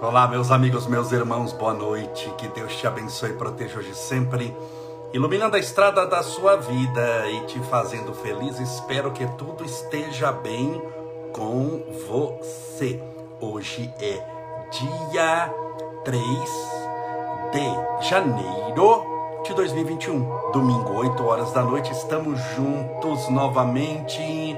Olá, meus amigos, meus irmãos, boa noite. Que Deus te abençoe e proteja hoje sempre, iluminando a estrada da sua vida e te fazendo feliz. Espero que tudo esteja bem com você. Hoje é dia 3 de janeiro de 2021, domingo, 8 horas da noite. Estamos juntos novamente.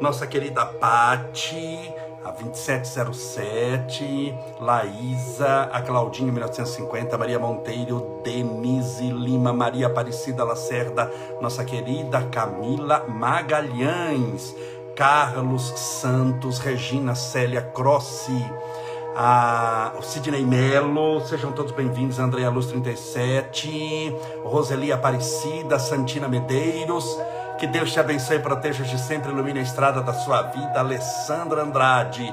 Nossa querida Pati a 2707, Laísa, a Claudinha 1950, Maria Monteiro, Denise Lima, Maria Aparecida Lacerda, nossa querida Camila Magalhães, Carlos Santos, Regina Célia Crossi, a Sidney Melo, sejam todos bem-vindos, Andréa Luz 37, Roseli Aparecida, Santina Medeiros, que Deus te abençoe proteja de sempre, ilumine a estrada da sua vida. Alessandra Andrade,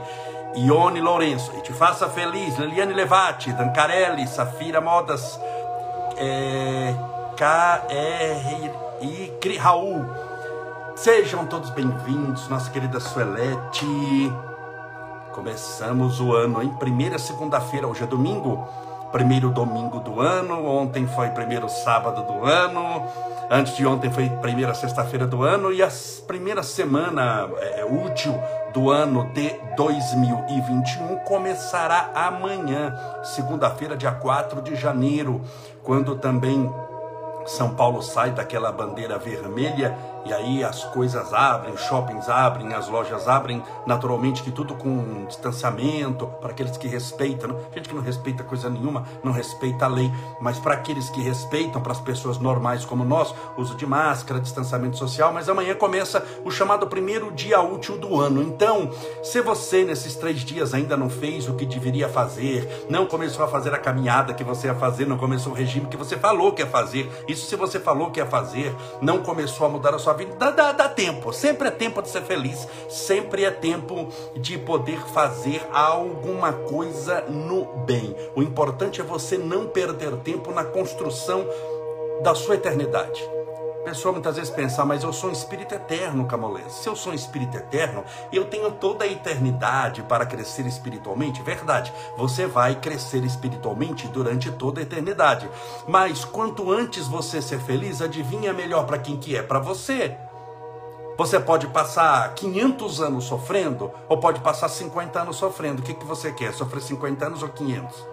Ione Lourenço, e te faça feliz. Liliane Levati, Dancarelli, Safira Modas, é, KR e Raul. Sejam todos bem-vindos, nossa querida Suelete. Começamos o ano em primeira segunda-feira, hoje é domingo, primeiro domingo do ano. Ontem foi primeiro sábado do ano. Antes de ontem foi primeira sexta-feira do ano e a primeira semana é, é, útil do ano de 2021 começará amanhã, segunda-feira, dia 4 de janeiro, quando também São Paulo sai daquela bandeira vermelha e aí as coisas abrem, os shoppings abrem, as lojas abrem, naturalmente que tudo com distanciamento, para aqueles que respeitam, não? gente que não respeita coisa nenhuma, não respeita a lei, mas para aqueles que respeitam, para as pessoas normais como nós, uso de máscara, distanciamento social, mas amanhã começa o chamado primeiro dia útil do ano. Então, se você nesses três dias ainda não fez o que deveria fazer, não começou a fazer a caminhada que você ia fazer, não começou o regime que você falou que ia fazer, isso se você falou que ia fazer, não começou a mudar a sua vida, dá, dá, dá tempo. Sempre é tempo de ser feliz. Sempre é tempo de poder fazer alguma coisa no bem. O importante é você não perder tempo na construção da sua eternidade. Pessoa muitas vezes pensa, mas eu sou um espírito eterno, Camolés. Se eu sou um espírito eterno, eu tenho toda a eternidade para crescer espiritualmente. Verdade, você vai crescer espiritualmente durante toda a eternidade. Mas quanto antes você ser feliz, adivinha melhor para quem que é? Para você. Você pode passar 500 anos sofrendo ou pode passar 50 anos sofrendo. O que, que você quer? Sofrer 50 anos ou 500?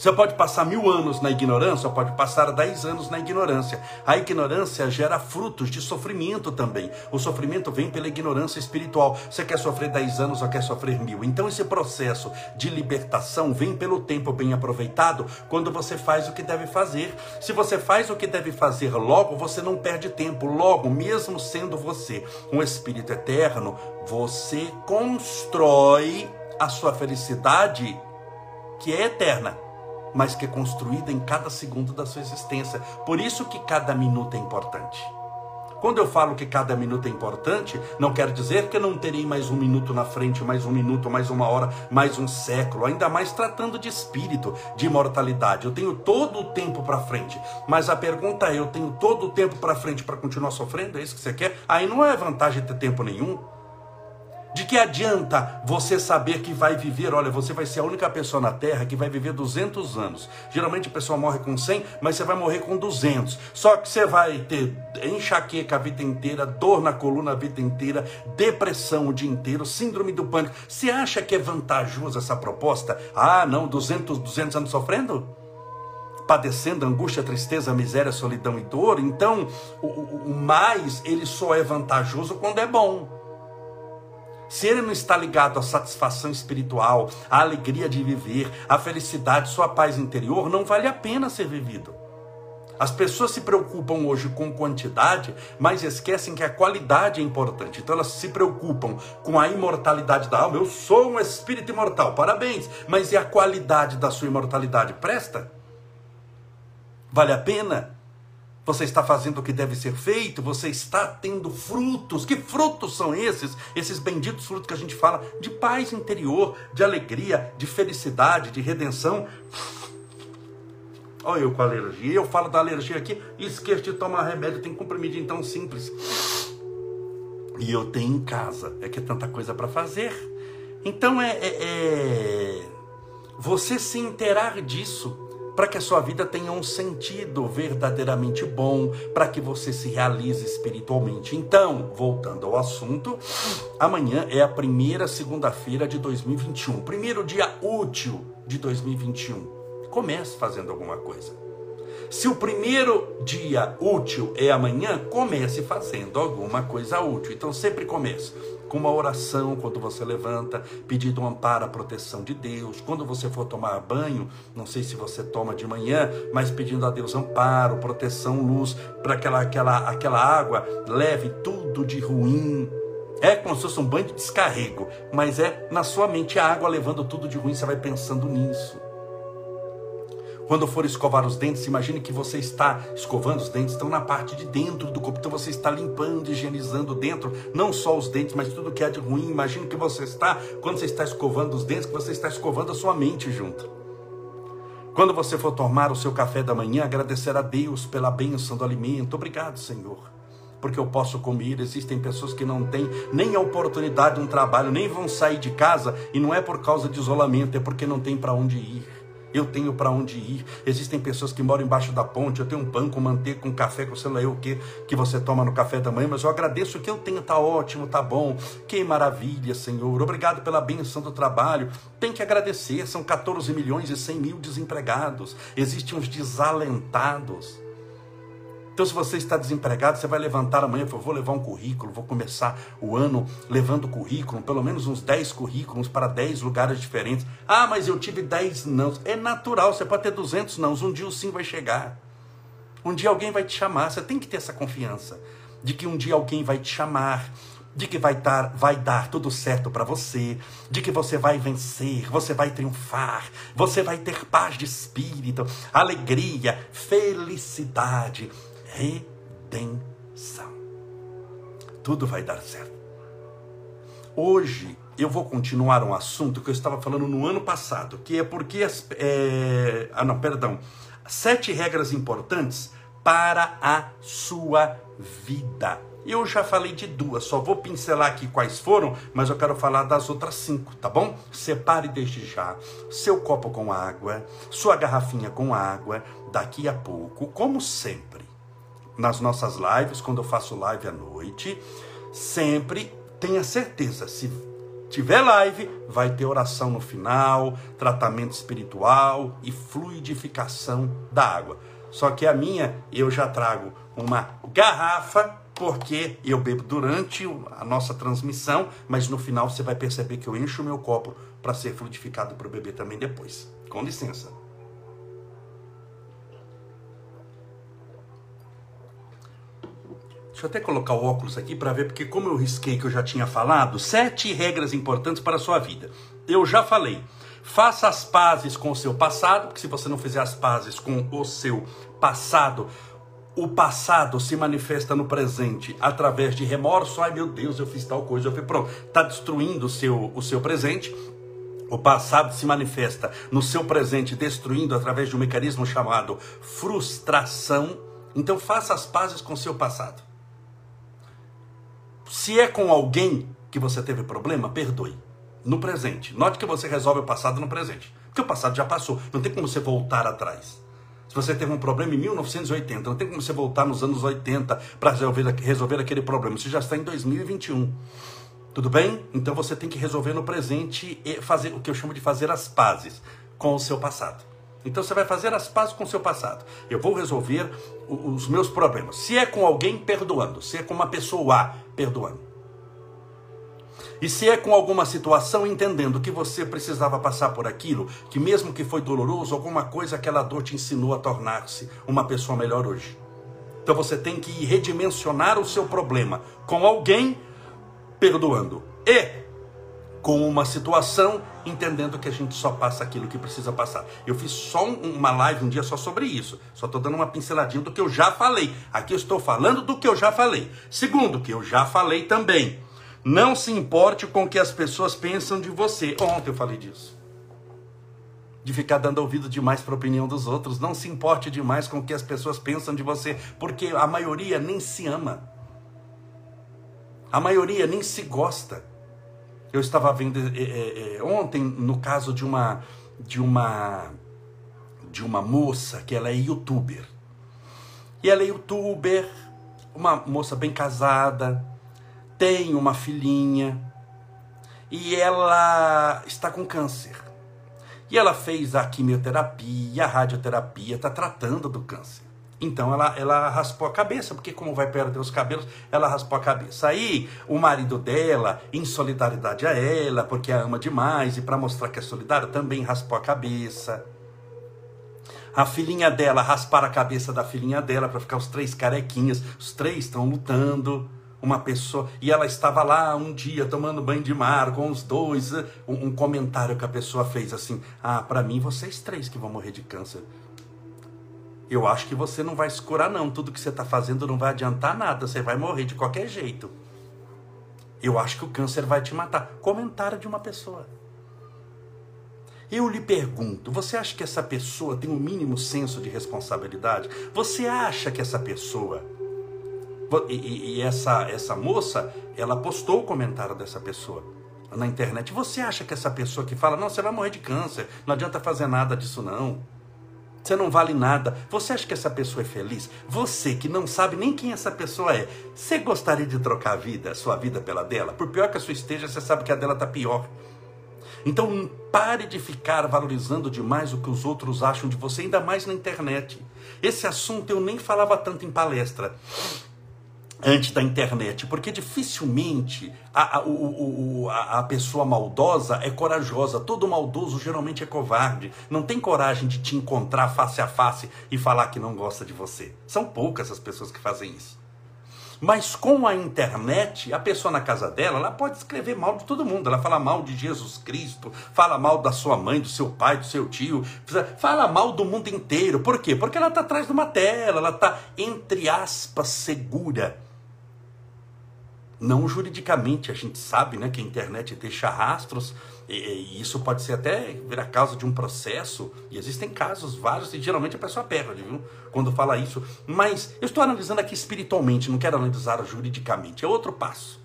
Você pode passar mil anos na ignorância, pode passar dez anos na ignorância. A ignorância gera frutos de sofrimento também. O sofrimento vem pela ignorância espiritual. Você quer sofrer dez anos ou quer sofrer mil? Então esse processo de libertação vem pelo tempo bem aproveitado, quando você faz o que deve fazer. Se você faz o que deve fazer logo, você não perde tempo. Logo, mesmo sendo você um espírito eterno, você constrói a sua felicidade que é eterna mas que é construída em cada segundo da sua existência. Por isso que cada minuto é importante. Quando eu falo que cada minuto é importante, não quero dizer que eu não terei mais um minuto na frente, mais um minuto, mais uma hora, mais um século, ainda mais tratando de espírito, de imortalidade. Eu tenho todo o tempo para frente. Mas a pergunta é: eu tenho todo o tempo para frente para continuar sofrendo? É isso que você quer? Aí não é vantagem ter tempo nenhum. De que adianta você saber que vai viver? Olha, você vai ser a única pessoa na Terra que vai viver 200 anos. Geralmente a pessoa morre com 100, mas você vai morrer com 200. Só que você vai ter enxaqueca a vida inteira, dor na coluna a vida inteira, depressão o dia inteiro, síndrome do pânico. Você acha que é vantajoso essa proposta? Ah, não, 200, 200 anos sofrendo? padecendo angústia, tristeza, miséria, solidão e dor. Então, o, o mais ele só é vantajoso quando é bom. Se ele não está ligado à satisfação espiritual, à alegria de viver, à felicidade, sua paz interior, não vale a pena ser vivido. As pessoas se preocupam hoje com quantidade, mas esquecem que a qualidade é importante. Então elas se preocupam com a imortalidade da alma. Eu sou um espírito imortal, parabéns. Mas e a qualidade da sua imortalidade? Presta? Vale a pena? Você está fazendo o que deve ser feito, você está tendo frutos. Que frutos são esses? Esses benditos frutos que a gente fala de paz interior, de alegria, de felicidade, de redenção. Olha eu com alergia. Eu falo da alergia aqui esqueço de tomar remédio. Tem comprimidinho tão simples. E eu tenho em casa. É que é tanta coisa para fazer. Então é, é, é você se inteirar disso para que a sua vida tenha um sentido verdadeiramente bom, para que você se realize espiritualmente. Então, voltando ao assunto, amanhã é a primeira segunda-feira de 2021, primeiro dia útil de 2021. Comece fazendo alguma coisa. Se o primeiro dia útil é amanhã, comece fazendo alguma coisa útil. Então sempre comece com uma oração quando você levanta, pedindo um amparo, a proteção de Deus. Quando você for tomar banho, não sei se você toma de manhã, mas pedindo a Deus amparo, proteção, luz, para aquela, aquela, aquela água leve tudo de ruim. É como se fosse um banho de descarrego, mas é na sua mente a água levando tudo de ruim, você vai pensando nisso. Quando for escovar os dentes, imagine que você está escovando os dentes, estão na parte de dentro do corpo, então você está limpando, higienizando dentro, não só os dentes, mas tudo que é de ruim. Imagine que você está, quando você está escovando os dentes, que você está escovando a sua mente junto. Quando você for tomar o seu café da manhã, agradecer a Deus pela bênção do alimento. Obrigado, Senhor porque eu posso comer. Existem pessoas que não têm nem a oportunidade de um trabalho, nem vão sair de casa, e não é por causa de isolamento, é porque não tem para onde ir eu tenho para onde ir. Existem pessoas que moram embaixo da ponte, eu tenho um pão com manteiga, com café, com sei lá eu o que, que você toma no café da manhã, mas eu agradeço o que eu tenho, tá ótimo, tá bom. Que maravilha, Senhor. Obrigado pela bênção do trabalho. Tem que agradecer, são 14 milhões e 100 mil desempregados. Existem uns desalentados. Então, se você está desempregado, você vai levantar amanhã e falar: vou levar um currículo, vou começar o ano levando currículo, pelo menos uns 10 currículos para 10 lugares diferentes. Ah, mas eu tive 10 não. É natural, você pode ter 200 não. Um dia o sim vai chegar. Um dia alguém vai te chamar. Você tem que ter essa confiança de que um dia alguém vai te chamar, de que vai dar, vai dar tudo certo para você, de que você vai vencer, você vai triunfar, você vai ter paz de espírito, alegria, felicidade redenção. Tudo vai dar certo. Hoje eu vou continuar um assunto que eu estava falando no ano passado, que é porque as, é, ah não, perdão, sete regras importantes para a sua vida. Eu já falei de duas, só vou pincelar aqui quais foram, mas eu quero falar das outras cinco, tá bom? Separe desde já seu copo com água, sua garrafinha com água, daqui a pouco, como sempre nas nossas lives, quando eu faço live à noite, sempre tenha certeza, se tiver live, vai ter oração no final, tratamento espiritual e fluidificação da água. Só que a minha, eu já trago uma garrafa, porque eu bebo durante a nossa transmissão, mas no final você vai perceber que eu encho o meu copo para ser fluidificado para o bebê também depois. Com licença. Deixa eu até colocar o óculos aqui para ver, porque como eu risquei que eu já tinha falado, sete regras importantes para a sua vida. Eu já falei. Faça as pazes com o seu passado, porque se você não fizer as pazes com o seu passado, o passado se manifesta no presente através de remorso. Ai meu Deus, eu fiz tal coisa, eu fui pronto. Está destruindo o seu, o seu presente. O passado se manifesta no seu presente, destruindo através de um mecanismo chamado frustração. Então faça as pazes com o seu passado. Se é com alguém que você teve problema, perdoe. No presente. Note que você resolve o passado no presente. Porque o passado já passou. Não tem como você voltar atrás. Se você teve um problema em 1980, não tem como você voltar nos anos 80 para resolver, resolver aquele problema. Você já está em 2021. Tudo bem? Então você tem que resolver no presente e fazer o que eu chamo de fazer as pazes com o seu passado. Então você vai fazer as pazes com o seu passado. Eu vou resolver os meus problemas. Se é com alguém, perdoando. Se é com uma pessoa A, perdoando. E se é com alguma situação, entendendo que você precisava passar por aquilo, que mesmo que foi doloroso, alguma coisa aquela dor te ensinou a tornar-se uma pessoa melhor hoje. Então você tem que redimensionar o seu problema com alguém, perdoando. E com uma situação, entendendo que a gente só passa aquilo que precisa passar. Eu fiz só uma live um dia só sobre isso. Só estou dando uma pinceladinha do que eu já falei. Aqui eu estou falando do que eu já falei. Segundo, que eu já falei também. Não se importe com o que as pessoas pensam de você. Ontem eu falei disso. De ficar dando ouvido demais para a opinião dos outros. Não se importe demais com o que as pessoas pensam de você, porque a maioria nem se ama. A maioria nem se gosta. Eu estava vendo é, é, ontem, no caso de uma, de uma de uma moça que ela é youtuber. E ela é youtuber, uma moça bem casada, tem uma filhinha e ela está com câncer. E ela fez a quimioterapia, a radioterapia, está tratando do câncer. Então ela, ela raspou a cabeça, porque como vai perder os cabelos, ela raspou a cabeça. Aí o marido dela, em solidariedade a ela, porque a ama demais e para mostrar que é solidário, também raspou a cabeça. A filhinha dela raspar a cabeça da filhinha dela para ficar os três carequinhas. Os três estão lutando. Uma pessoa. E ela estava lá um dia tomando banho de mar com os dois. Um, um comentário que a pessoa fez assim: Ah, para mim vocês três que vão morrer de câncer. Eu acho que você não vai se curar, não. Tudo que você está fazendo não vai adiantar nada. Você vai morrer de qualquer jeito. Eu acho que o câncer vai te matar. Comentário de uma pessoa. Eu lhe pergunto: você acha que essa pessoa tem o um mínimo senso de responsabilidade? Você acha que essa pessoa. E, e, essa, essa moça, ela postou o comentário dessa pessoa na internet. Você acha que essa pessoa que fala, não, você vai morrer de câncer, não adianta fazer nada disso, não. Você não vale nada. Você acha que essa pessoa é feliz? Você que não sabe nem quem essa pessoa é, você gostaria de trocar a vida, a sua vida pela dela? Por pior que a sua esteja, você sabe que a dela está pior. Então pare de ficar valorizando demais o que os outros acham de você, ainda mais na internet. Esse assunto eu nem falava tanto em palestra antes da internet, porque dificilmente a, a, o, a, a pessoa maldosa é corajosa. Todo maldoso geralmente é covarde. Não tem coragem de te encontrar face a face e falar que não gosta de você. São poucas as pessoas que fazem isso. Mas com a internet, a pessoa na casa dela, ela pode escrever mal de todo mundo. Ela fala mal de Jesus Cristo, fala mal da sua mãe, do seu pai, do seu tio, fala mal do mundo inteiro. Por quê? Porque ela está atrás de uma tela, ela está, entre aspas, segura não juridicamente, a gente sabe né, que a internet deixa rastros, e, e isso pode ser até virar causa de um processo, e existem casos vários, e geralmente a pessoa perde, viu? Quando fala isso. Mas eu estou analisando aqui espiritualmente, não quero analisar juridicamente, é outro passo.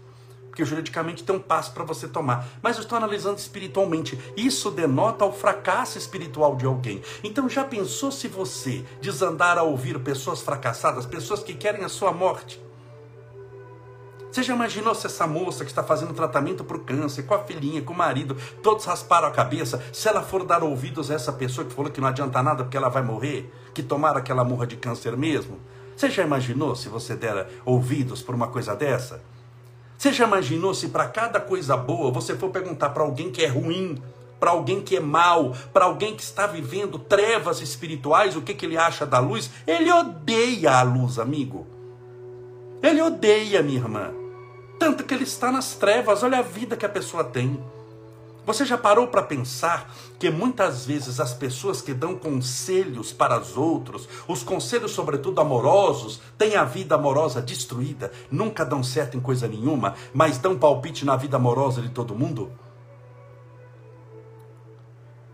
Porque juridicamente tem um passo para você tomar. Mas eu estou analisando espiritualmente. Isso denota o fracasso espiritual de alguém. Então já pensou se você desandar a ouvir pessoas fracassadas, pessoas que querem a sua morte? Você já imaginou se essa moça que está fazendo tratamento para o câncer, com a filhinha, com o marido, todos rasparam a cabeça, se ela for dar ouvidos a essa pessoa que falou que não adianta nada porque ela vai morrer, que tomara que ela morra de câncer mesmo? Você já imaginou se você der ouvidos por uma coisa dessa? Você já imaginou se para cada coisa boa você for perguntar para alguém que é ruim, para alguém que é mal, para alguém que está vivendo trevas espirituais, o que, que ele acha da luz? Ele odeia a luz, amigo. Ele odeia, minha irmã. Tanto que ele está nas trevas, olha a vida que a pessoa tem. Você já parou para pensar que muitas vezes as pessoas que dão conselhos para os outros, os conselhos, sobretudo amorosos, têm a vida amorosa destruída, nunca dão certo em coisa nenhuma, mas dão palpite na vida amorosa de todo mundo?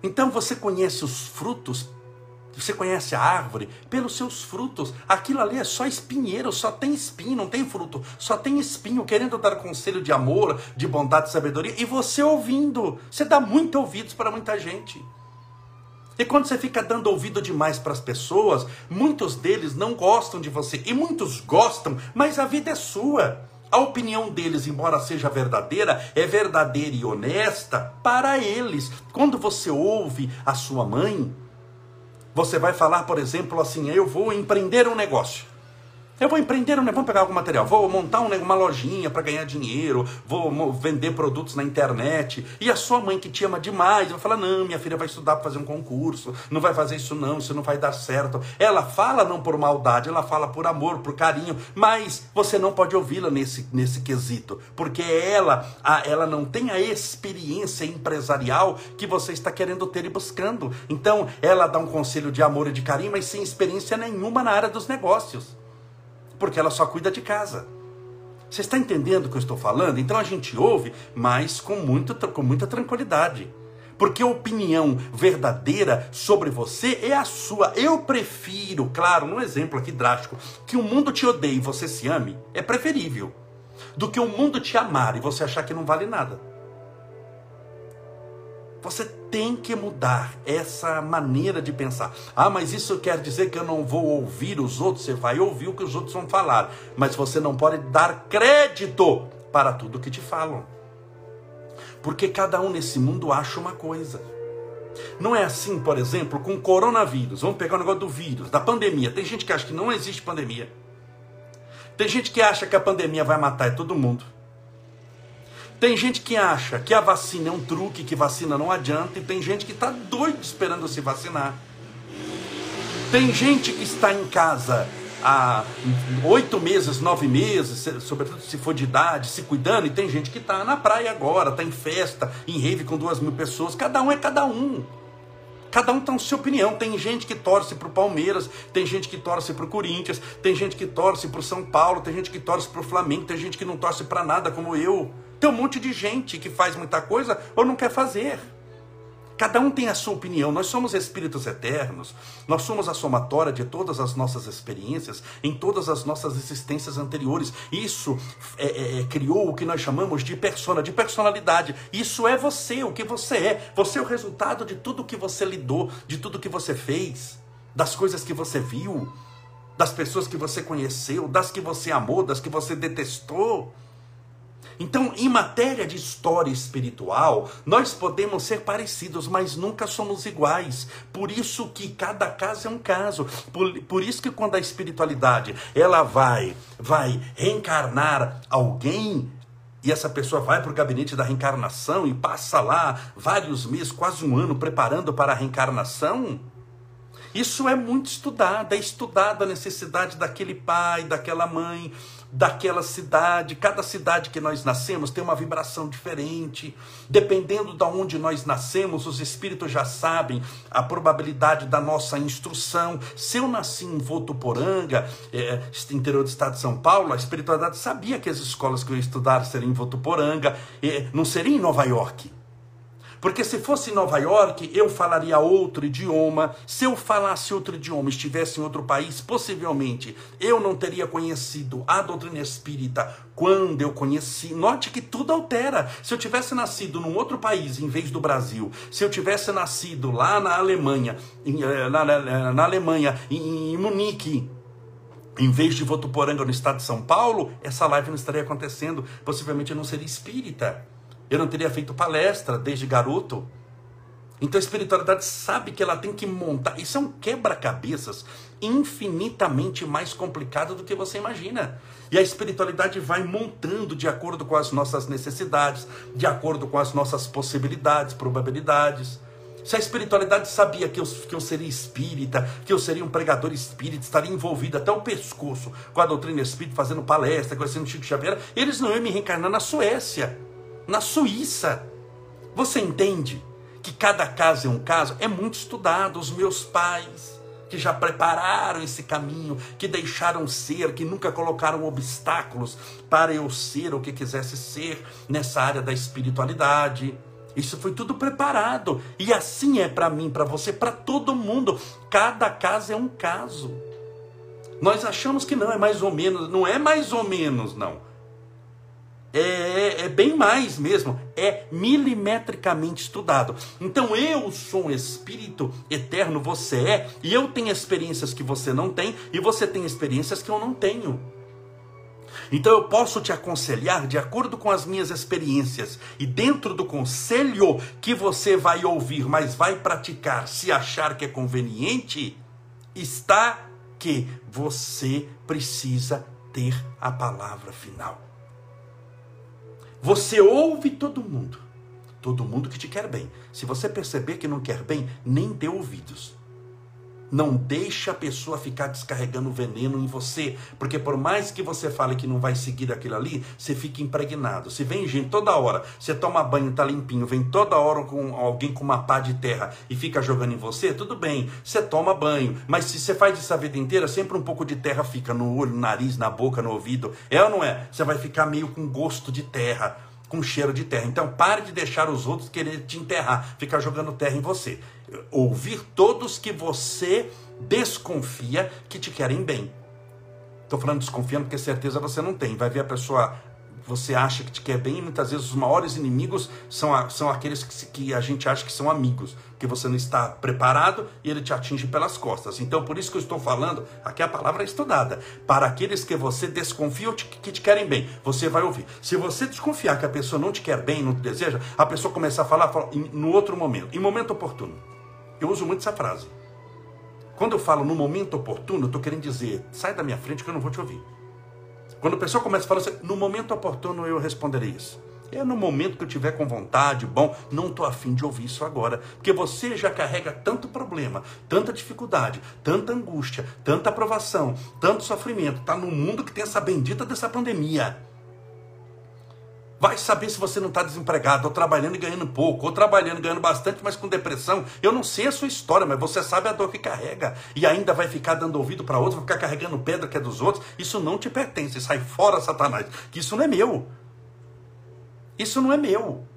Então você conhece os frutos você conhece a árvore pelos seus frutos. Aquilo ali é só espinheiro, só tem espinho, não tem fruto. Só tem espinho, querendo dar conselho de amor, de bondade, de sabedoria. E você ouvindo. Você dá muito ouvidos para muita gente. E quando você fica dando ouvido demais para as pessoas, muitos deles não gostam de você. E muitos gostam, mas a vida é sua. A opinião deles, embora seja verdadeira, é verdadeira e honesta para eles. Quando você ouve a sua mãe, você vai falar, por exemplo, assim: eu vou empreender um negócio. Eu vou empreender, um, pegar algum material, vou montar uma lojinha para ganhar dinheiro, vou vender produtos na internet. E a sua mãe que te ama demais vai falar: não, minha filha vai estudar para fazer um concurso, não vai fazer isso não, isso não vai dar certo. Ela fala não por maldade, ela fala por amor, por carinho, mas você não pode ouvi-la nesse, nesse quesito, porque ela, a, ela não tem a experiência empresarial que você está querendo ter e buscando. Então, ela dá um conselho de amor e de carinho, mas sem experiência nenhuma na área dos negócios porque ela só cuida de casa. Você está entendendo o que eu estou falando? Então a gente ouve, mas com, muito, com muita tranquilidade. Porque a opinião verdadeira sobre você é a sua. Eu prefiro, claro, num exemplo aqui drástico, que o mundo te odeie e você se ame, é preferível. Do que o mundo te amar e você achar que não vale nada. Você tem que mudar essa maneira de pensar. Ah, mas isso quer dizer que eu não vou ouvir os outros? Você vai ouvir o que os outros vão falar, mas você não pode dar crédito para tudo que te falam. Porque cada um nesse mundo acha uma coisa. Não é assim, por exemplo, com o coronavírus. Vamos pegar o negócio do vírus, da pandemia. Tem gente que acha que não existe pandemia. Tem gente que acha que a pandemia vai matar todo mundo. Tem gente que acha que a vacina é um truque, que vacina não adianta, e tem gente que está doido esperando se vacinar. Tem gente que está em casa há oito meses, nove meses, sobretudo se for de idade, se cuidando, e tem gente que está na praia agora, está em festa, em rave com duas mil pessoas, cada um é cada um. Cada um tem sua opinião. Tem gente que torce para o Palmeiras, tem gente que torce para o Corinthians, tem gente que torce para o São Paulo, tem gente que torce para o Flamengo, tem gente que não torce para nada como eu. Tem um monte de gente que faz muita coisa ou não quer fazer. Cada um tem a sua opinião. Nós somos espíritos eternos. Nós somos a somatória de todas as nossas experiências em todas as nossas existências anteriores. Isso é, é, é, criou o que nós chamamos de persona, de personalidade. Isso é você, o que você é. Você é o resultado de tudo que você lidou, de tudo que você fez, das coisas que você viu, das pessoas que você conheceu, das que você amou, das que você detestou. Então, em matéria de história espiritual, nós podemos ser parecidos, mas nunca somos iguais. Por isso que cada caso é um caso. Por, por isso que quando a espiritualidade ela vai, vai reencarnar alguém, e essa pessoa vai para o gabinete da reencarnação e passa lá vários meses, quase um ano, preparando para a reencarnação. Isso é muito estudado, é estudada a necessidade daquele pai, daquela mãe, daquela cidade. Cada cidade que nós nascemos tem uma vibração diferente. Dependendo de onde nós nascemos, os espíritos já sabem a probabilidade da nossa instrução. Se eu nasci em Votuporanga, é, interior do estado de São Paulo, a espiritualidade sabia que as escolas que eu ia estudar seriam em Votuporanga, é, não seria em Nova York. Porque se fosse Nova York, eu falaria outro idioma. Se eu falasse outro idioma, estivesse em outro país, possivelmente eu não teria conhecido a doutrina espírita quando eu conheci. Note que tudo altera. Se eu tivesse nascido num outro país em vez do Brasil, se eu tivesse nascido lá na Alemanha, em, eh, na, na, na, Alemanha, em, em Munique, em vez de Votuporanga no estado de São Paulo, essa live não estaria acontecendo. Possivelmente eu não seria espírita. Eu não teria feito palestra desde garoto. Então a espiritualidade sabe que ela tem que montar. Isso é um quebra-cabeças infinitamente mais complicado do que você imagina. E a espiritualidade vai montando de acordo com as nossas necessidades, de acordo com as nossas possibilidades, probabilidades. Se a espiritualidade sabia que eu, que eu seria espírita, que eu seria um pregador espírita, estaria envolvido até o pescoço com a doutrina espírita, fazendo palestra, conhecendo Chico Xavier, eles não iam me reencarnar na Suécia na Suíça. Você entende que cada caso é um caso? É muito estudado. Os meus pais, que já prepararam esse caminho, que deixaram ser, que nunca colocaram obstáculos para eu ser o que quisesse ser nessa área da espiritualidade. Isso foi tudo preparado. E assim é para mim, para você, para todo mundo. Cada caso é um caso. Nós achamos que não é mais ou menos, não é mais ou menos, não é, é, é, bem mais mesmo, é milimetricamente estudado. Então eu sou um espírito eterno, você é, e eu tenho experiências que você não tem, e você tem experiências que eu não tenho. Então eu posso te aconselhar de acordo com as minhas experiências, e dentro do conselho que você vai ouvir, mas vai praticar se achar que é conveniente, está que você precisa ter a palavra final. Você ouve todo mundo. Todo mundo que te quer bem. Se você perceber que não quer bem, nem dê ouvidos. Não deixe a pessoa ficar descarregando veneno em você, porque por mais que você fale que não vai seguir aquilo ali, você fica impregnado. Se vem gente toda hora, você toma banho, tá limpinho, vem toda hora com alguém com uma pá de terra e fica jogando em você, tudo bem, você toma banho. Mas se você faz isso a vida inteira, sempre um pouco de terra fica no olho, no nariz, na boca, no ouvido. É ou não é? Você vai ficar meio com gosto de terra com cheiro de terra. Então pare de deixar os outros querer te enterrar, ficar jogando terra em você. Ouvir todos que você desconfia que te querem bem. Estou falando desconfiando porque certeza você não tem. Vai ver a pessoa você acha que te quer bem, e muitas vezes os maiores inimigos são, a, são aqueles que, que, a gente acha que são amigos, que você não está preparado e ele te atinge pelas costas. Então, por isso que eu estou falando, aqui a palavra é estudada, para aqueles que você desconfia ou te, que te querem bem, você vai ouvir. Se você desconfiar que a pessoa não te quer bem, não te deseja, a pessoa começa a falar, fala, no outro momento, em momento oportuno. Eu uso muito essa frase. Quando eu falo no momento oportuno, eu estou querendo dizer, sai da minha frente que eu não vou te ouvir. Quando a pessoa começa a falar assim, no momento oportuno eu responderei isso. É no momento que eu tiver com vontade, bom, não estou afim de ouvir isso agora. Porque você já carrega tanto problema, tanta dificuldade, tanta angústia, tanta aprovação, tanto sofrimento. Está no mundo que tem essa bendita dessa pandemia. Vai saber se você não está desempregado, ou trabalhando e ganhando pouco, ou trabalhando e ganhando bastante, mas com depressão. Eu não sei a sua história, mas você sabe a dor que carrega. E ainda vai ficar dando ouvido para outros, vai ficar carregando pedra que é dos outros. Isso não te pertence. Sai fora, Satanás. Que isso não é meu. Isso não é meu.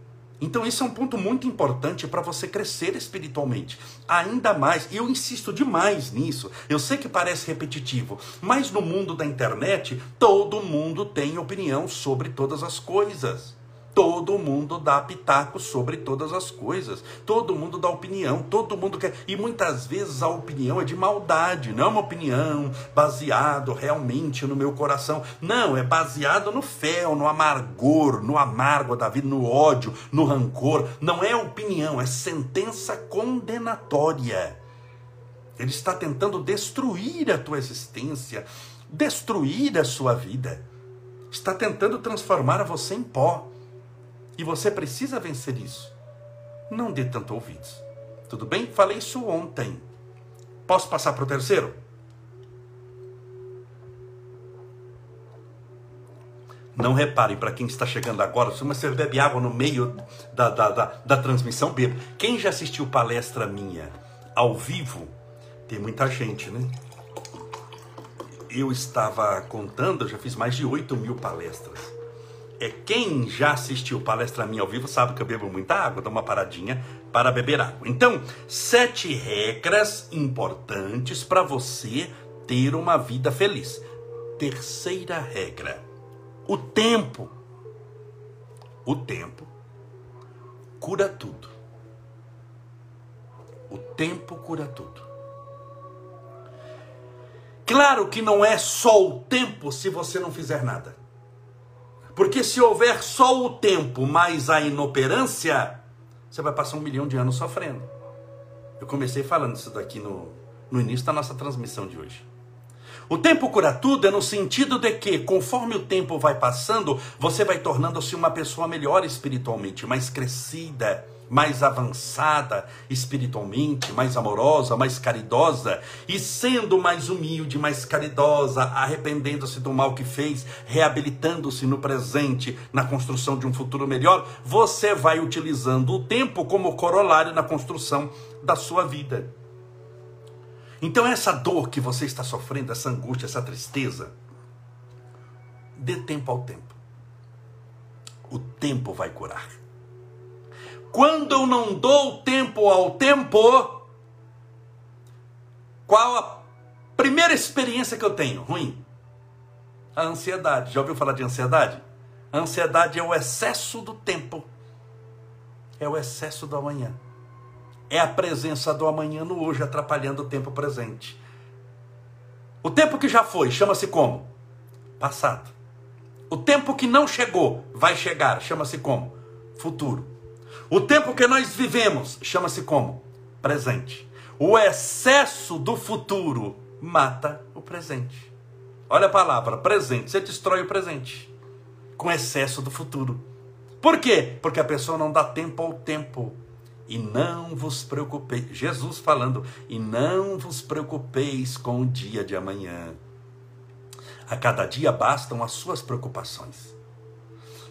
Então, isso é um ponto muito importante para você crescer espiritualmente. Ainda mais, e eu insisto demais nisso. Eu sei que parece repetitivo, mas no mundo da internet, todo mundo tem opinião sobre todas as coisas. Todo mundo dá pitaco sobre todas as coisas. Todo mundo dá opinião, todo mundo quer. E muitas vezes a opinião é de maldade, não é uma opinião baseado realmente no meu coração. Não, é baseado no fel, no amargor, no amargo da vida, no ódio, no rancor. Não é opinião, é sentença condenatória. Ele está tentando destruir a tua existência, destruir a sua vida. Está tentando transformar você em pó. E você precisa vencer isso. Não dê tanto ouvidos. Tudo bem? Falei isso ontem. Posso passar para o terceiro? Não reparem, para quem está chegando agora, se você bebe água no meio da, da, da, da transmissão, beba. Quem já assistiu palestra minha ao vivo, tem muita gente, né? Eu estava contando, eu já fiz mais de 8 mil palestras é quem já assistiu palestra minha ao vivo sabe que eu bebo muita água, dou uma paradinha para beber água. Então, sete regras importantes para você ter uma vida feliz. Terceira regra: o tempo. O tempo cura tudo. O tempo cura tudo. Claro que não é só o tempo se você não fizer nada. Porque se houver só o tempo mais a inoperância, você vai passar um milhão de anos sofrendo. Eu comecei falando isso daqui no, no início da nossa transmissão de hoje. O tempo cura tudo é no sentido de que, conforme o tempo vai passando, você vai tornando-se uma pessoa melhor espiritualmente, mais crescida, mais avançada espiritualmente, mais amorosa, mais caridosa, e sendo mais humilde, mais caridosa, arrependendo-se do mal que fez, reabilitando-se no presente, na construção de um futuro melhor, você vai utilizando o tempo como corolário na construção da sua vida. Então, essa dor que você está sofrendo, essa angústia, essa tristeza, dê tempo ao tempo. O tempo vai curar. Quando eu não dou tempo ao tempo, qual a primeira experiência que eu tenho? Ruim. A ansiedade. Já ouviu falar de ansiedade? A ansiedade é o excesso do tempo. É o excesso do amanhã. É a presença do amanhã no hoje atrapalhando o tempo presente. O tempo que já foi chama-se como? Passado. O tempo que não chegou vai chegar, chama-se como? Futuro. O tempo que nós vivemos chama-se como? Presente. O excesso do futuro mata o presente. Olha a palavra, presente. Você destrói o presente com excesso do futuro. Por quê? Porque a pessoa não dá tempo ao tempo. E não vos preocupeis, Jesus falando, e não vos preocupeis com o dia de amanhã. A cada dia bastam as suas preocupações.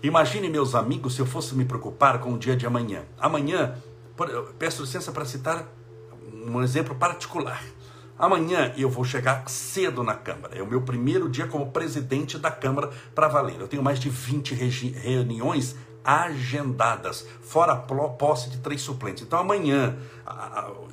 Imagine, meus amigos, se eu fosse me preocupar com o dia de amanhã. Amanhã, peço licença para citar um exemplo particular. Amanhã eu vou chegar cedo na Câmara. É o meu primeiro dia como presidente da Câmara para valer. Eu tenho mais de 20 reuniões agendadas, fora a posse de três suplentes. Então amanhã,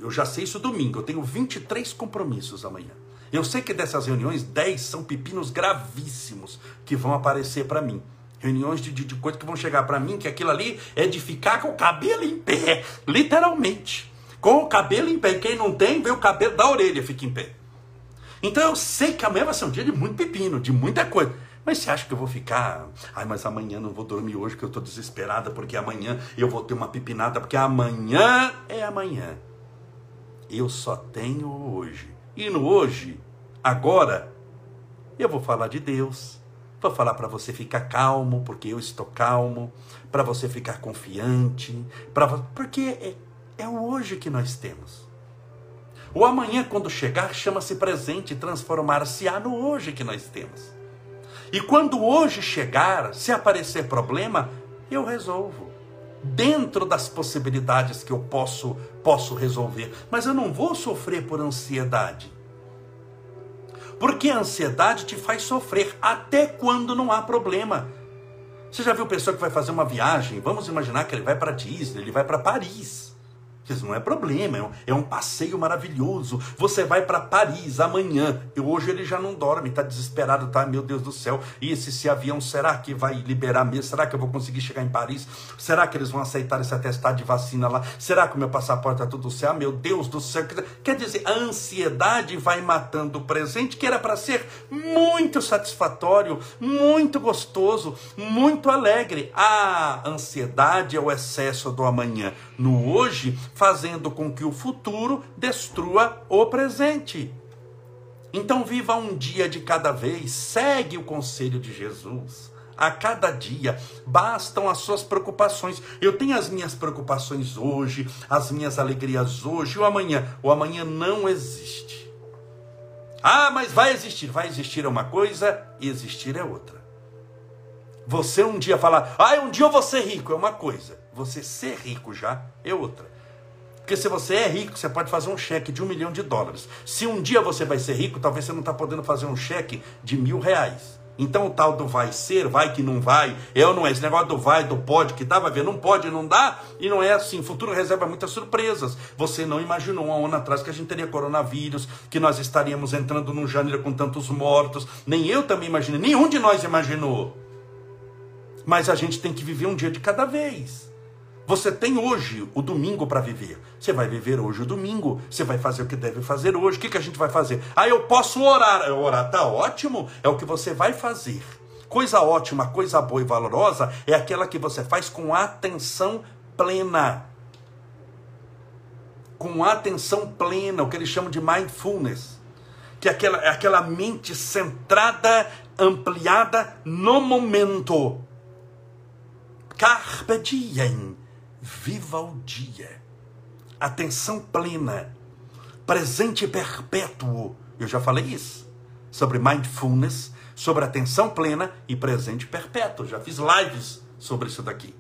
eu já sei isso domingo, eu tenho 23 compromissos amanhã. Eu sei que dessas reuniões, 10 são pepinos gravíssimos que vão aparecer para mim. Reuniões de, de, de coisas que vão chegar para mim, que aquilo ali é de ficar com o cabelo em pé, literalmente. Com o cabelo em pé. Quem não tem, vê o cabelo da orelha, fica em pé. Então eu sei que amanhã vai ser um dia de muito pepino, de muita coisa. Mas você acha que eu vou ficar? Ai, mas amanhã não vou dormir hoje, que eu estou desesperada, porque amanhã eu vou ter uma pepinada, porque amanhã é amanhã. Eu só tenho hoje. E no hoje, agora, eu vou falar de Deus. Vou falar para você ficar calmo, porque eu estou calmo, para você ficar confiante, para porque é, é o hoje que nós temos. O amanhã, quando chegar, chama-se presente, transformar-se-á no hoje que nós temos. E quando hoje chegar, se aparecer problema, eu resolvo. Dentro das possibilidades que eu posso, posso resolver. Mas eu não vou sofrer por ansiedade. Porque a ansiedade te faz sofrer até quando não há problema. Você já viu pessoa que vai fazer uma viagem? Vamos imaginar que ele vai para Disney, ele vai para Paris. Não é problema, é um, é um passeio maravilhoso. Você vai para Paris amanhã. E hoje ele já não dorme, está desesperado, tá? Meu Deus do céu. E esse, esse avião, será que vai liberar mesmo? Será que eu vou conseguir chegar em Paris? Será que eles vão aceitar esse atestado de vacina lá? Será que o meu passaporte está tudo certo? Ah, meu Deus do céu. Quer dizer, a ansiedade vai matando o presente, que era para ser muito satisfatório, muito gostoso, muito alegre. A ansiedade é o excesso do amanhã. No hoje, fazendo com que o futuro destrua o presente. Então viva um dia de cada vez, segue o conselho de Jesus. A cada dia bastam as suas preocupações. Eu tenho as minhas preocupações hoje, as minhas alegrias hoje, o amanhã. O amanhã não existe. Ah, mas vai existir. Vai existir é uma coisa e existir é outra. Você um dia falar, ah, um dia eu vou ser rico, é uma coisa. Você ser rico já é outra. Porque se você é rico, você pode fazer um cheque de um milhão de dólares. Se um dia você vai ser rico, talvez você não está podendo fazer um cheque de mil reais. Então o tal do vai ser, vai que não vai, é ou não é? Esse negócio do vai, do pode, que dá, vai ver, não pode, não dá, e não é assim. O futuro reserva muitas surpresas. Você não imaginou um ano atrás que a gente teria coronavírus, que nós estaríamos entrando num janeiro com tantos mortos. Nem eu também imaginei, nenhum de nós imaginou. Mas a gente tem que viver um dia de cada vez. Você tem hoje o domingo para viver. Você vai viver hoje o domingo. Você vai fazer o que deve fazer hoje. O que, que a gente vai fazer? Ah, eu posso orar. Orar tá ótimo. É o que você vai fazer. Coisa ótima, coisa boa e valorosa é aquela que você faz com atenção plena. Com atenção plena, o que eles chamam de mindfulness. Que é aquela, é aquela mente centrada, ampliada no momento. Carpe diem Viva o dia. Atenção plena. Presente perpétuo. Eu já falei isso. Sobre mindfulness, sobre atenção plena e presente perpétuo. Já fiz lives sobre isso daqui.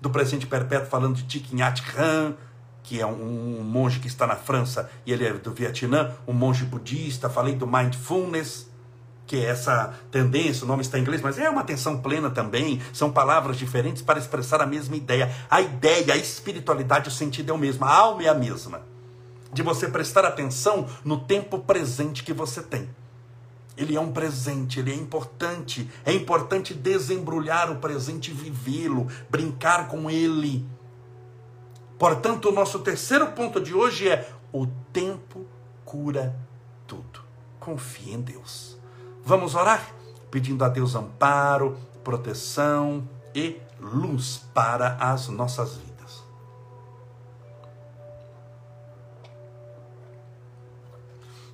Do presente perpétuo falando de Thich Nhat Hanh, que é um, um monge que está na França e ele é do Vietnã, um monge budista. Falei do mindfulness que essa tendência, o nome está em inglês, mas é uma atenção plena também, são palavras diferentes para expressar a mesma ideia. A ideia, a espiritualidade, o sentido é o mesmo, a alma é a mesma. De você prestar atenção no tempo presente que você tem. Ele é um presente, ele é importante. É importante desembrulhar o presente e vivê-lo, brincar com ele. Portanto, o nosso terceiro ponto de hoje é: o tempo cura tudo. Confie em Deus. Vamos orar? Pedindo a Deus amparo, proteção e luz para as nossas vidas.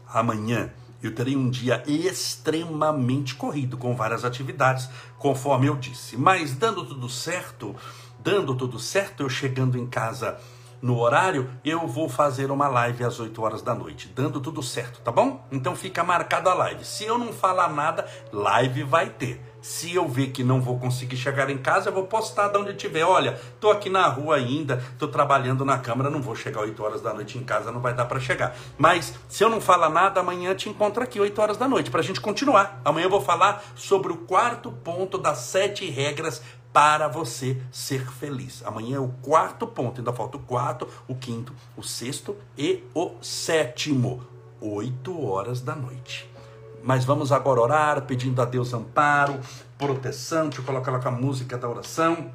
Amanhã eu terei um dia extremamente corrido, com várias atividades, conforme eu disse. Mas dando tudo certo, dando tudo certo, eu chegando em casa no horário, eu vou fazer uma live às 8 horas da noite, dando tudo certo, tá bom? Então fica marcado a live. Se eu não falar nada, live vai ter. Se eu ver que não vou conseguir chegar em casa, eu vou postar de onde tiver. Olha, tô aqui na rua ainda, tô trabalhando na câmara, não vou chegar 8 horas da noite em casa, não vai dar para chegar. Mas se eu não falar nada, amanhã te encontro aqui 8 horas da noite pra gente continuar. Amanhã eu vou falar sobre o quarto ponto das sete regras para você ser feliz. Amanhã é o quarto ponto, ainda falta o quarto, o quinto, o sexto e o sétimo. Oito horas da noite. Mas vamos agora orar, pedindo a Deus amparo, proteção. Deixa eu colocar lá com a música da oração.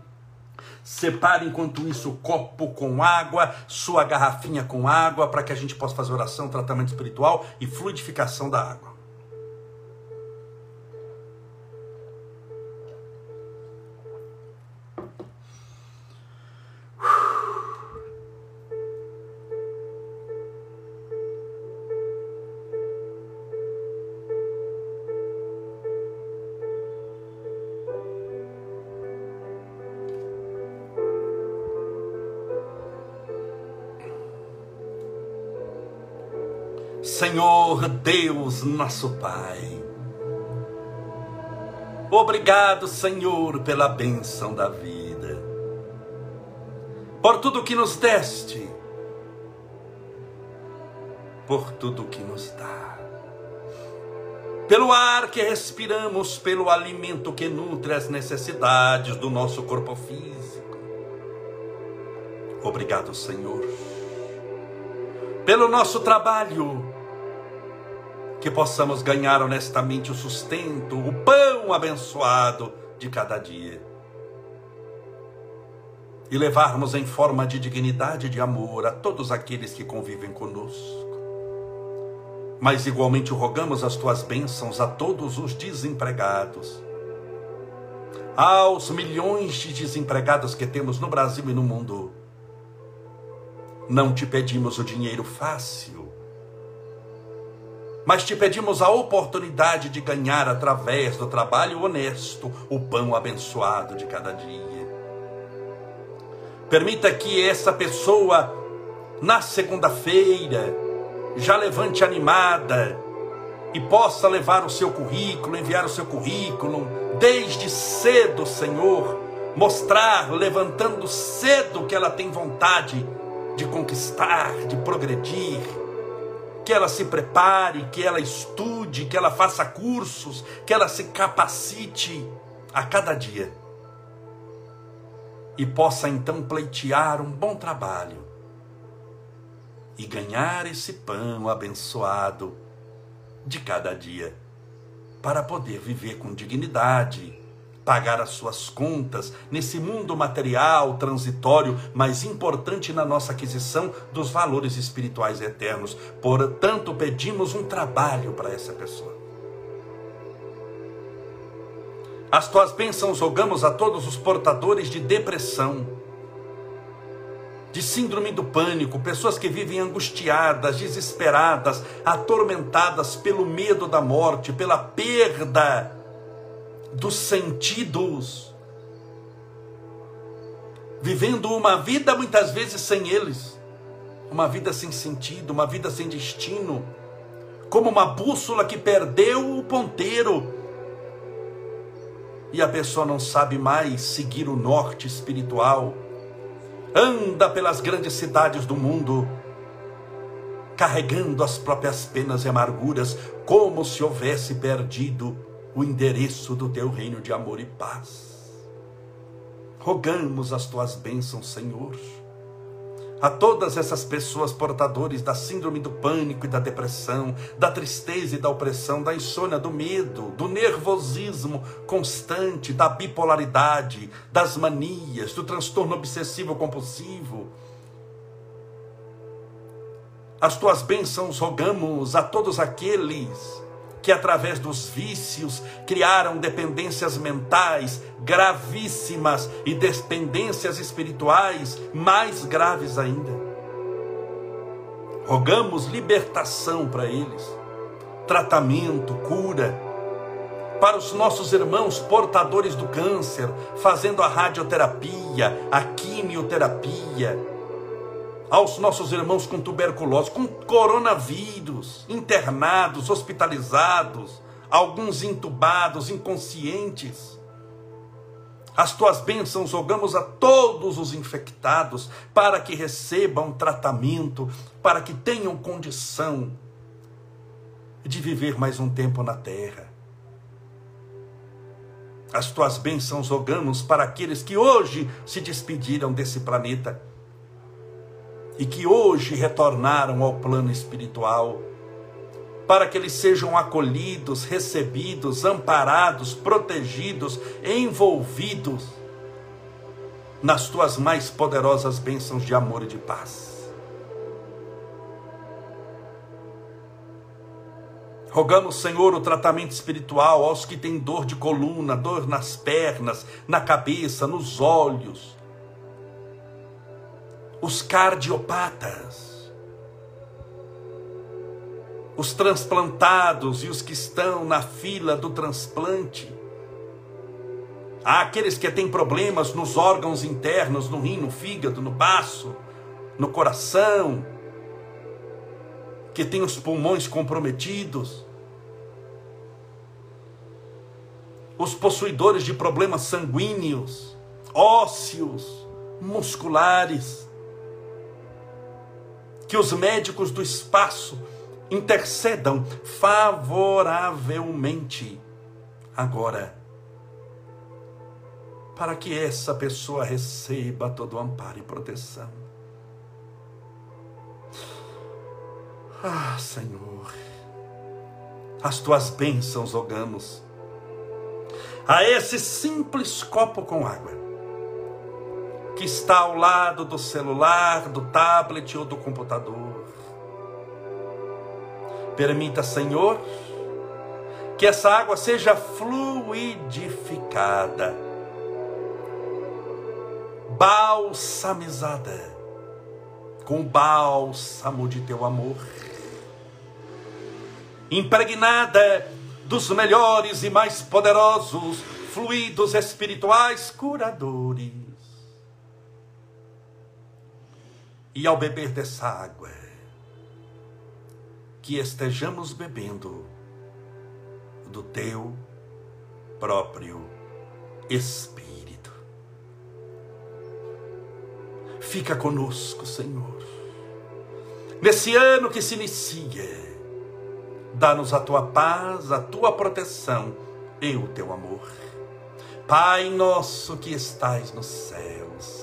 Separe enquanto isso o copo com água, sua garrafinha com água, para que a gente possa fazer oração, tratamento espiritual e fluidificação da água. Senhor Deus, nosso Pai. Obrigado, Senhor, pela bênção da vida, por tudo que nos deste, por tudo que nos dá, pelo ar que respiramos, pelo alimento que nutre as necessidades do nosso corpo físico. Obrigado, Senhor, pelo nosso trabalho que possamos ganhar honestamente o sustento, o pão abençoado de cada dia. E levarmos em forma de dignidade e de amor a todos aqueles que convivem conosco. Mas igualmente rogamos as tuas bênçãos a todos os desempregados, aos milhões de desempregados que temos no Brasil e no mundo. Não te pedimos o dinheiro fácil, mas te pedimos a oportunidade de ganhar através do trabalho honesto o pão abençoado de cada dia. Permita que essa pessoa, na segunda-feira, já levante animada e possa levar o seu currículo, enviar o seu currículo, desde cedo, Senhor, mostrar, levantando cedo que ela tem vontade de conquistar, de progredir que ela se prepare, que ela estude, que ela faça cursos, que ela se capacite a cada dia. E possa então pleitear um bom trabalho e ganhar esse pão abençoado de cada dia para poder viver com dignidade pagar as suas contas nesse mundo material, transitório, mas importante na nossa aquisição dos valores espirituais eternos. Portanto, pedimos um trabalho para essa pessoa. As tuas bênçãos rogamos a todos os portadores de depressão, de síndrome do pânico, pessoas que vivem angustiadas, desesperadas, atormentadas pelo medo da morte, pela perda dos sentidos, vivendo uma vida muitas vezes sem eles, uma vida sem sentido, uma vida sem destino, como uma bússola que perdeu o ponteiro. E a pessoa não sabe mais seguir o norte espiritual, anda pelas grandes cidades do mundo, carregando as próprias penas e amarguras, como se houvesse perdido o endereço do teu reino de amor e paz. Rogamos as tuas bênçãos, Senhor, a todas essas pessoas portadores da síndrome do pânico e da depressão, da tristeza e da opressão, da insônia, do medo, do nervosismo constante, da bipolaridade, das manias, do transtorno obsessivo compulsivo. As tuas bênçãos rogamos a todos aqueles que através dos vícios criaram dependências mentais gravíssimas e dependências espirituais mais graves ainda. Rogamos libertação para eles, tratamento, cura. Para os nossos irmãos portadores do câncer, fazendo a radioterapia, a quimioterapia, aos nossos irmãos com tuberculose, com coronavírus, internados, hospitalizados, alguns entubados, inconscientes. As tuas bênçãos rogamos a todos os infectados para que recebam tratamento, para que tenham condição de viver mais um tempo na terra. As tuas bênçãos rogamos para aqueles que hoje se despediram desse planeta e que hoje retornaram ao plano espiritual, para que eles sejam acolhidos, recebidos, amparados, protegidos, envolvidos nas tuas mais poderosas bênçãos de amor e de paz. Rogamos, Senhor, o tratamento espiritual aos que têm dor de coluna, dor nas pernas, na cabeça, nos olhos, os cardiopatas, os transplantados e os que estão na fila do transplante, Há aqueles que têm problemas nos órgãos internos, no rim, no fígado, no baço, no coração, que têm os pulmões comprometidos, os possuidores de problemas sanguíneos, ósseos, musculares, que os médicos do espaço intercedam favoravelmente agora, para que essa pessoa receba todo o amparo e proteção. Ah, Senhor, as tuas bênçãos rogamos a esse simples copo com água, que está ao lado do celular, do tablet ou do computador. Permita, Senhor, que essa água seja fluidificada, balsamizada, com o bálsamo de teu amor, impregnada dos melhores e mais poderosos fluidos espirituais curadores. E ao beber dessa água, que estejamos bebendo do teu próprio Espírito. Fica conosco, Senhor, nesse ano que se inicia Dá-nos a tua paz, a tua proteção e o teu amor. Pai nosso que estais nos céus,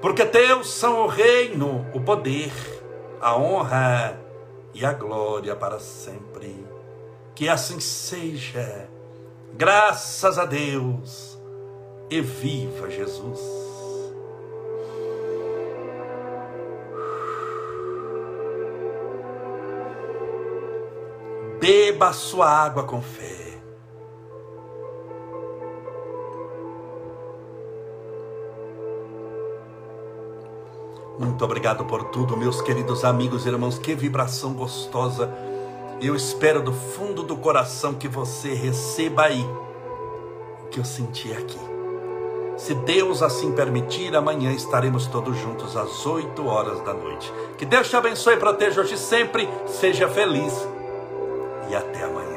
Porque teus são o reino, o poder, a honra e a glória para sempre. Que assim seja. Graças a Deus. E viva Jesus. Beba a sua água com fé. Muito obrigado por tudo, meus queridos amigos e irmãos. Que vibração gostosa. Eu espero do fundo do coração que você receba aí o que eu senti aqui. Se Deus assim permitir, amanhã estaremos todos juntos às 8 horas da noite. Que Deus te abençoe e proteja hoje sempre. Seja feliz e até amanhã.